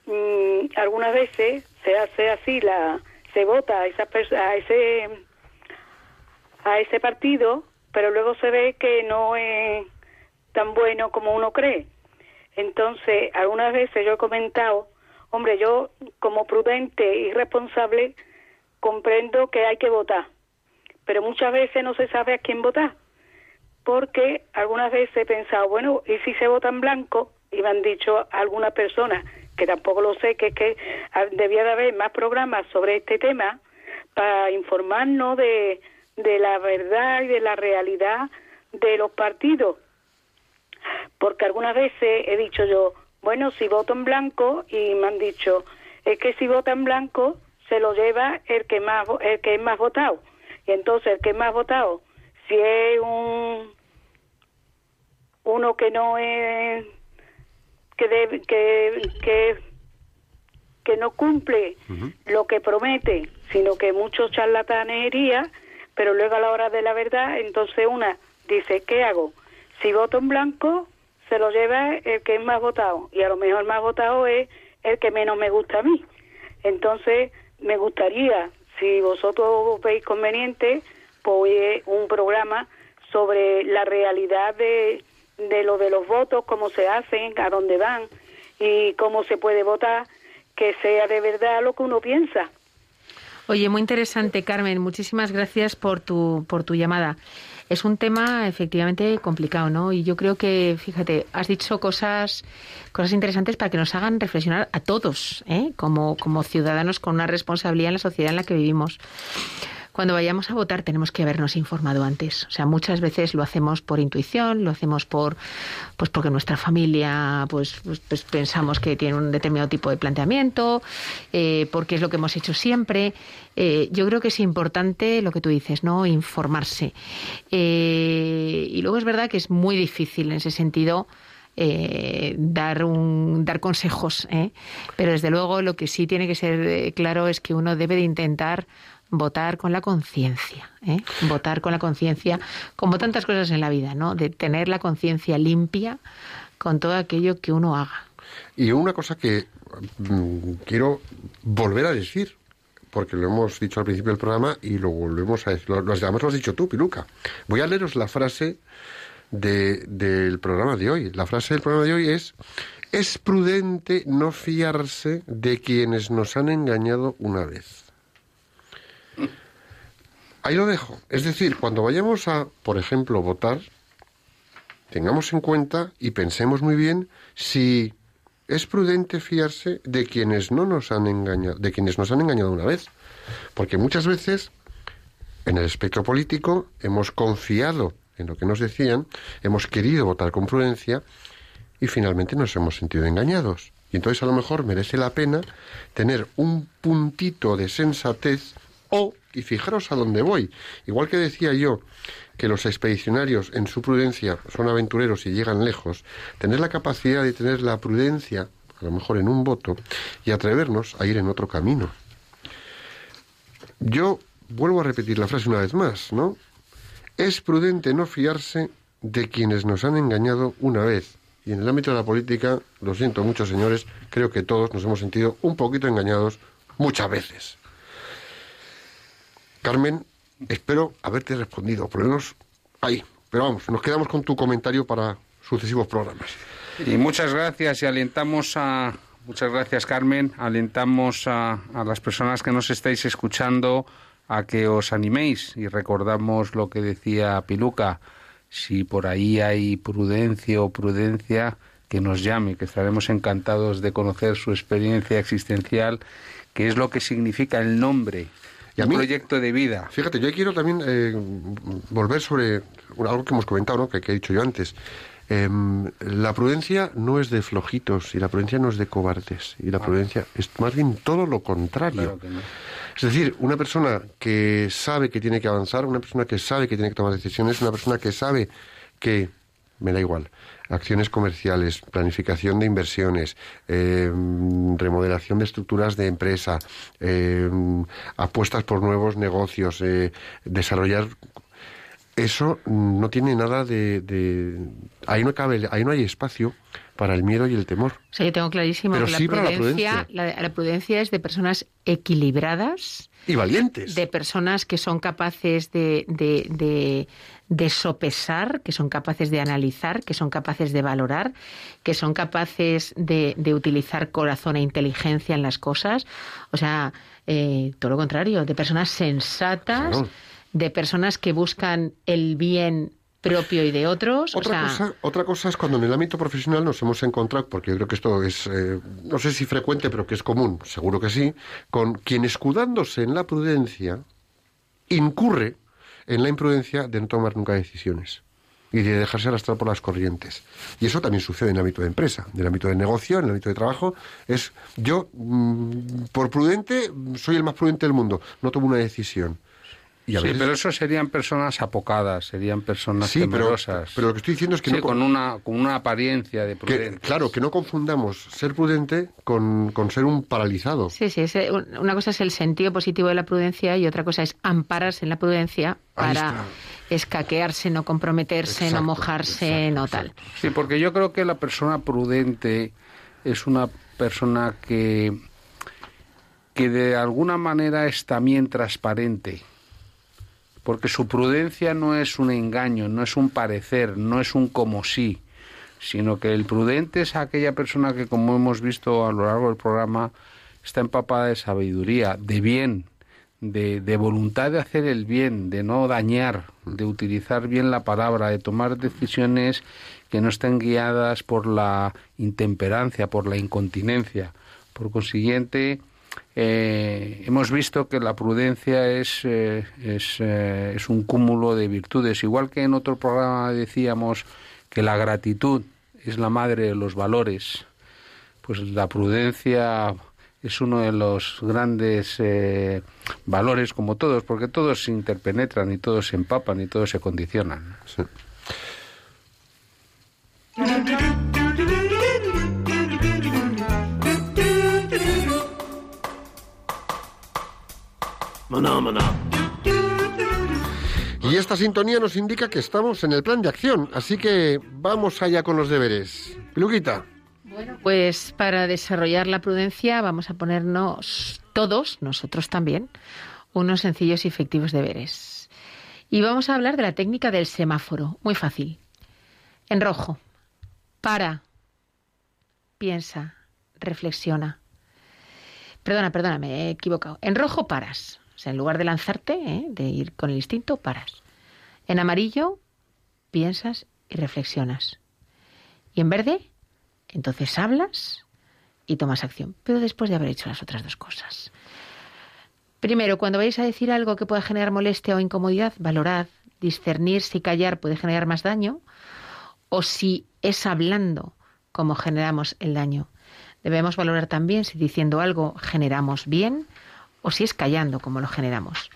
mm, algunas veces se hace así la se vota a esa pers- a ese a ese partido, pero luego se ve que no es tan bueno como uno cree. Entonces, algunas veces yo he comentado, hombre, yo como prudente y responsable comprendo que hay que votar, pero muchas veces no se sabe a quién votar, porque algunas veces he pensado, bueno, ¿y si se vota en blanco? Y me han dicho algunas personas, que tampoco lo sé, que es que ah, debía de haber más programas sobre este tema para informarnos de, de la verdad y de la realidad de los partidos porque algunas veces he dicho yo, bueno, si voto en blanco y me han dicho, es que si vota en blanco se lo lleva el que más el que es más votado. Y entonces el que es más votado, si es un uno que no es que debe, que que que no cumple lo que promete, sino que muchos charlatanería, pero luego a la hora de la verdad, entonces una dice, ¿qué hago? Si voto en blanco, se lo lleva el que es más votado, y a lo mejor más votado es el que menos me gusta a mí. Entonces, me gustaría, si vosotros veis conveniente, pues un programa sobre la realidad de, de lo de los votos, cómo se hacen, a dónde van y cómo se puede votar, que sea de verdad lo que uno piensa. Oye, muy interesante, Carmen. Muchísimas gracias por tu, por tu llamada. Es un tema efectivamente complicado, ¿no? Y yo creo que, fíjate, has dicho cosas, cosas interesantes para que nos hagan reflexionar a todos, ¿eh? como, como ciudadanos con una responsabilidad en la sociedad en la que vivimos cuando vayamos a votar tenemos que habernos informado antes. O sea, muchas veces lo hacemos por intuición, lo hacemos por, pues porque nuestra familia, pues, pues, pues pensamos que tiene un determinado tipo de planteamiento, eh, porque es lo que hemos hecho siempre. Eh, yo creo que es importante lo que tú dices, ¿no? Informarse. Eh, y luego es verdad que es muy difícil en ese sentido. Eh, dar un dar consejos ¿eh? pero desde luego lo que sí tiene que ser eh, claro es que uno debe de intentar votar con la conciencia, ¿eh? votar con la conciencia, como tantas cosas en la vida, ¿no? De tener la conciencia limpia con todo aquello que uno haga. Y una cosa que mm, quiero volver a decir, porque lo hemos dicho al principio del programa y lo volvemos a decir, lo, además lo has dicho tú, Piluca. Voy a leeros la frase de- del programa de hoy. La frase del programa de hoy es, es prudente no fiarse de quienes nos han engañado una vez. Ahí lo dejo. Es decir, cuando vayamos a, por ejemplo, votar, tengamos en cuenta y pensemos muy bien si es prudente fiarse de quienes no nos han engañado, de quienes nos han engañado una vez, porque muchas veces en el espectro político hemos confiado en lo que nos decían, hemos querido votar con prudencia y finalmente nos hemos sentido engañados. Y entonces a lo mejor merece la pena tener un puntito de sensatez o, y fijaros a dónde voy, igual que decía yo que los expedicionarios en su prudencia son aventureros y llegan lejos, tener la capacidad de tener la prudencia, a lo mejor en un voto, y atrevernos a ir en otro camino. Yo vuelvo a repetir la frase una vez más, ¿no? Es prudente no fiarse de quienes nos han engañado una vez. Y en el ámbito de la política, lo siento mucho, señores, creo que todos nos hemos sentido un poquito engañados muchas veces. Carmen, espero haberte respondido, por lo menos ahí. Pero vamos, nos quedamos con tu comentario para sucesivos programas. Y muchas gracias y alentamos a... Muchas gracias, Carmen. Alentamos a, las personas que nos estáis escuchando a que os animéis y recordamos lo que decía Piluca. Si por ahí hay prudencia o prudencia, que nos llame, que estaremos encantados de conocer su experiencia existencial, que es lo que significa el nombre, Y a un mí- proyecto de vida. Fíjate, yo quiero también eh, volver sobre algo que hemos comentado, ¿no? que, que he dicho yo antes. Em, la prudencia no es de flojitos y la prudencia no es de cobardes. Y la prudencia es más bien todo lo contrario. Claro no. Es decir, una persona que sabe que tiene que avanzar, una persona que sabe que tiene que tomar decisiones, una persona que sabe que, me da igual, acciones comerciales, planificación de inversiones, eh, remodelación de estructuras de empresa, eh, apuestas por nuevos negocios, eh, desarrollar eso no tiene nada de, de- ahí no cabe ahí no hay espacio para el miedo y el temor O sea, yo tengo clarísimo Pero que sí la, prudencia, prudencia. la- la prudencia es de personas equilibradas, y valientes de personas que son capaces de, de, de- de sopesar, que son capaces de analizar, que son capaces de valorar, que son capaces de, de utilizar corazón e inteligencia en las cosas. O sea, eh, todo lo contrario, de personas sensatas, Claro. De personas que buscan el bien propio y de otros. o Otra, sea, cosa, otra cosa es cuando en el ámbito profesional nos hemos encontrado, porque yo creo que esto es, eh, no sé si frecuente, pero que es común, seguro que sí, con quien escudándose en la prudencia incurre en la imprudencia de no tomar nunca decisiones y de dejarse arrastrar por las corrientes. Y eso también sucede en el ámbito de empresa, en el ámbito de negocio, en el ámbito de trabajo. Es yo, mm, por prudente, soy el más prudente del mundo, no tomo una decisión. Y a Sí, veces- pero eso serían personas apocadas, serían personas Sí, pero, temerosas. pero lo que estoy diciendo es que Sí, no con una, con una apariencia de Que, prudencia. claro, que no confundamos ser prudente con, con ser un paralizado. Sí, sí, es, una cosa es el sentido positivo de la prudencia y otra cosa es ampararse en la prudencia para escaquearse, no comprometerse, Exacto, no mojarse, exacto, no tal. exacto. Sí, porque yo creo que la persona prudente es una persona que, que de alguna manera es también transparente. Porque su prudencia no es un engaño, no es un parecer, no es un como sí, sino que el prudente es aquella persona que, como hemos visto a lo largo del programa, está empapada de sabiduría, de bien, de, de voluntad de hacer el bien, de no dañar, de utilizar bien la palabra, de tomar decisiones que no estén guiadas por la intemperancia, por la incontinencia. Por consiguiente, eh, hemos visto que la prudencia es, eh, es, eh, es un cúmulo de virtudes. Igual que en otro programa decíamos que la gratitud es la madre de los valores, pues la prudencia es uno de los grandes valores, como todos, porque todos se interpenetran y todos se empapan y todos se condicionan. Sí. Y esta sintonía nos indica que estamos en el plan de acción, así que vamos allá con los deberes. Luquita. Bueno, pues para desarrollar la prudencia vamos a ponernos todos, nosotros también, unos sencillos y efectivos deberes. Y vamos a hablar de la técnica del semáforo, muy fácil. En rojo, para, piensa, reflexiona. Perdona, perdona, me he equivocado. En rojo paras. O sea, en lugar de lanzarte, ¿eh? de ir con el instinto, paras. En amarillo, piensas y reflexionas. Y en verde, entonces hablas y tomas acción, pero después de haber hecho las otras dos cosas. Primero, cuando vais a decir algo que pueda generar molestia o incomodidad, valorad, discernir si callar puede generar más daño o si es hablando como generamos el daño. Debemos valorar también si diciendo algo generamos bien o si es callando como lo generamos.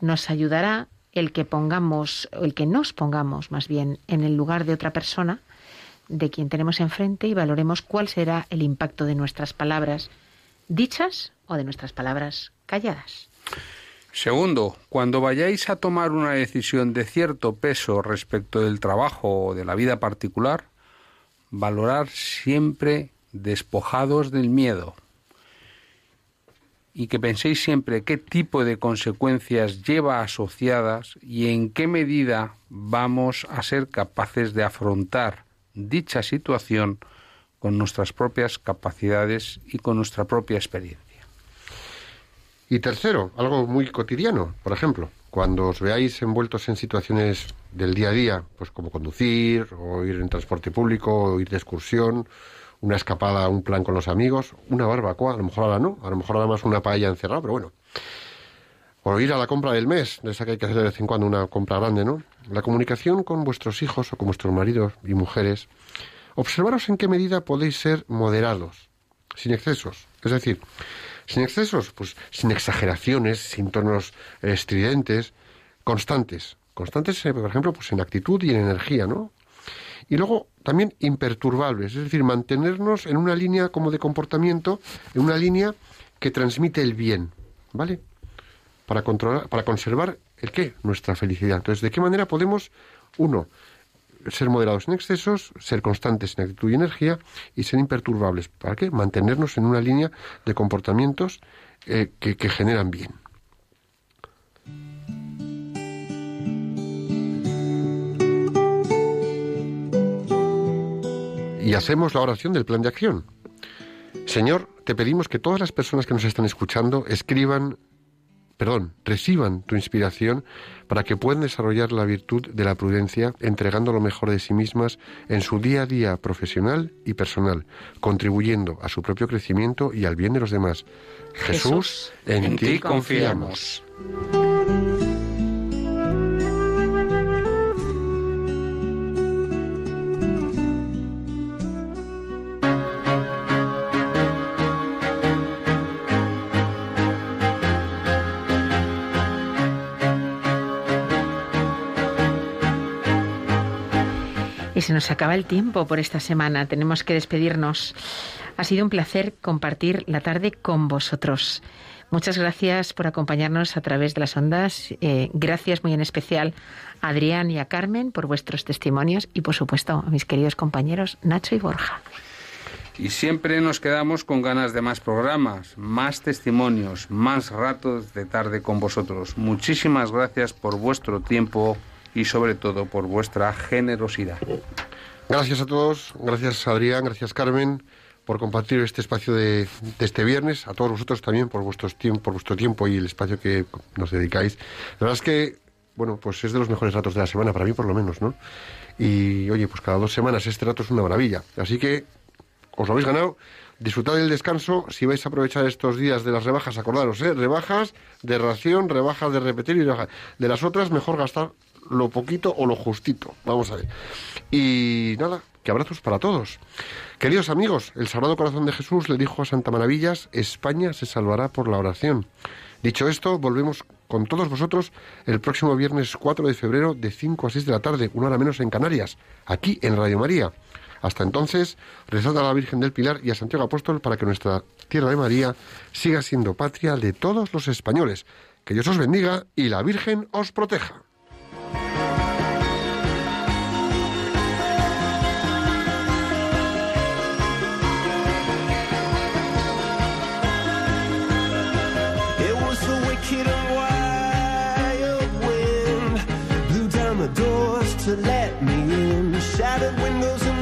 Nos ayudará el que pongamos, o el que nos pongamos más bien en el lugar de otra persona, de quien tenemos enfrente y valoremos cuál será el impacto de nuestras palabras dichas o de nuestras palabras calladas. Segundo, cuando vayáis a tomar una decisión de cierto peso respecto del trabajo o de la vida particular, valorar siempre despojados del miedo y que penséis siempre qué tipo de consecuencias lleva asociadas y en qué medida vamos a ser capaces de afrontar dicha situación con nuestras propias capacidades y con nuestra propia experiencia. Y tercero, algo muy cotidiano, por ejemplo, cuando os veáis envueltos en situaciones del día a día, pues como conducir, o ir en transporte público, o ir de excursión, una escapada, un plan con los amigos, una barbacoa, a lo mejor ahora no, a lo mejor ahora más una paella encerrada, pero bueno. O ir a la compra del mes, de esa que hay que hacer de vez en cuando, una compra grande, ¿no? La comunicación con vuestros hijos o con vuestros maridos y mujeres. Observaros en qué medida podéis ser moderados, sin excesos. Es decir, sin excesos, pues sin exageraciones, sin tonos estridentes, constantes. Constantes, eh, por ejemplo, pues en actitud y en energía, ¿no? Y luego también imperturbables, es decir, mantenernos en una línea como de comportamiento, en una línea que transmite el bien, ¿vale? Para controlar, para conservar el qué, nuestra felicidad. Entonces, ¿de qué manera podemos, uno, ser moderados en excesos, ser constantes en actitud y energía y ser imperturbables? ¿Para qué? Mantenernos en una línea de comportamientos eh, que, que generan bien. Y hacemos la oración del plan de acción. Señor, te pedimos que todas las personas que nos están escuchando escriban, perdón, reciban tu inspiración para que puedan desarrollar la virtud de la prudencia, entregando lo mejor de sí mismas en su día a día profesional y personal, contribuyendo a su propio crecimiento y al bien de los demás. Jesús, en, en ti ti confiamos. Se nos acaba el tiempo por esta semana. Tenemos que despedirnos. Ha sido un placer compartir la tarde con vosotros. Muchas gracias por acompañarnos a través de las ondas. Eh, gracias muy en especial a Adrián y a Carmen por vuestros testimonios y, por supuesto, a mis queridos compañeros Nacho y Borja. Y siempre nos quedamos con ganas de más programas, más testimonios, más ratos de tarde con vosotros. Muchísimas gracias por vuestro tiempo y sobre todo por vuestra generosidad. Gracias a todos, gracias Adrián, gracias Carmen por compartir este espacio de, de este viernes, a todos vosotros también por, vuestros por vuestro tiempo y el espacio que nos dedicáis. La verdad es que, bueno, pues es de los mejores ratos de la semana, para mí por lo menos, ¿no? Y oye, pues cada dos semanas este rato es una maravilla. Así que os lo habéis ganado. Disfrutad del descanso. Si vais a aprovechar estos días de las rebajas, acordaros, ¿eh? rebajas de ración, rebajas de repetir y rebajas. De las otras, mejor gastar lo poquito o lo justito. Vamos a ver. Y nada, que abrazos para todos. Queridos amigos, el Sagrado Corazón de Jesús le dijo a Santa Maravillas, España se salvará por la oración. Dicho esto, volvemos con todos vosotros el próximo viernes 4 de febrero de 5 a 6 de la tarde, una hora menos en Canarias, aquí en Radio María. Hasta entonces, rezad a la Virgen del Pilar y a Santiago Apóstol para que nuestra tierra de María siga siendo patria de todos los españoles. Que Dios os bendiga y la Virgen os proteja.